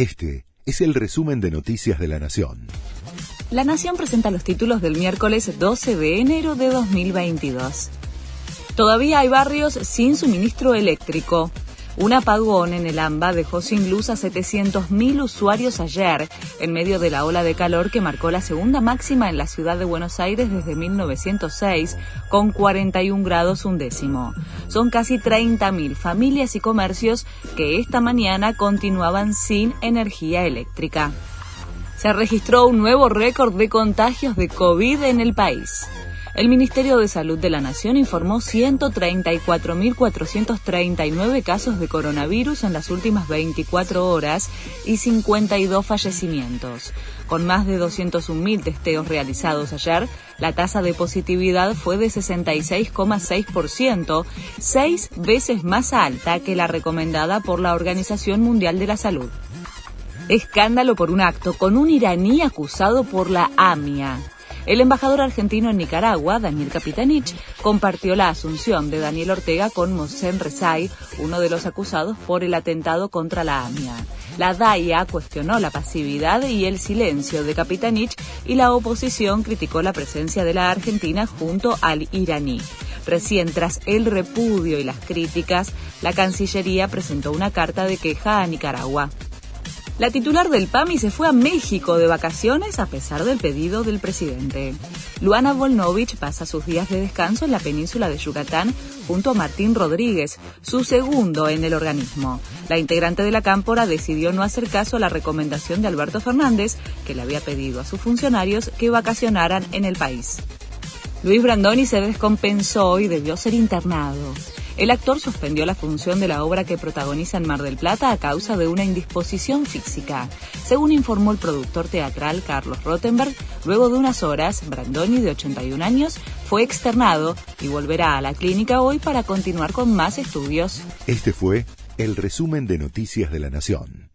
Este es el resumen de Noticias de la Nación. La Nación presenta los títulos del miércoles 12 de enero de 2022. Todavía hay barrios sin suministro eléctrico. Un apagón en el AMBA dejó sin luz a 700.000 usuarios ayer, en medio de la ola de calor que marcó la segunda máxima en la ciudad de Buenos Aires desde 1906, con 41 grados un décimo. Son casi 30.000 familias y comercios que esta mañana continuaban sin energía eléctrica. Se registró un nuevo récord de contagios de COVID en el país. El Ministerio de Salud de la Nación informó 134.439 casos de coronavirus en las últimas 24 horas y 52 fallecimientos. Con más de 201.000 testeos realizados ayer, la tasa de positividad fue de 66,6%, seis veces más alta que la recomendada por la Organización Mundial de la Salud. Escándalo por un acto con un iraní acusado por la AMIA. El embajador argentino en Nicaragua, Daniel Capitanich, compartió la asunción de Daniel Ortega con Mohsen Rezai, uno de los acusados por el atentado contra la AMIA. La DAIA cuestionó la pasividad y el silencio de Capitanich y la oposición criticó la presencia de la Argentina junto al iraní. Recién tras el repudio y las críticas, la Cancillería presentó una carta de queja a Nicaragua. La titular del PAMI se fue a México de vacaciones a pesar del pedido del presidente. Luana Volnovich pasa sus días de descanso en la península de Yucatán junto a Martín Rodríguez, su segundo en el organismo. La integrante de la cámpora decidió no hacer caso a la recomendación de Alberto Fernández, que le había pedido a sus funcionarios que vacacionaran en el país. Luis Brandoni se descompensó y debió ser internado. El actor suspendió la función de la obra que protagoniza en Mar del Plata a causa de una indisposición física. Según informó el productor teatral Carlos Rottenberg, luego de unas horas, Brandoni, de 81 años, fue externado y volverá a la clínica hoy para continuar con más estudios. Este fue el resumen de Noticias de la Nación.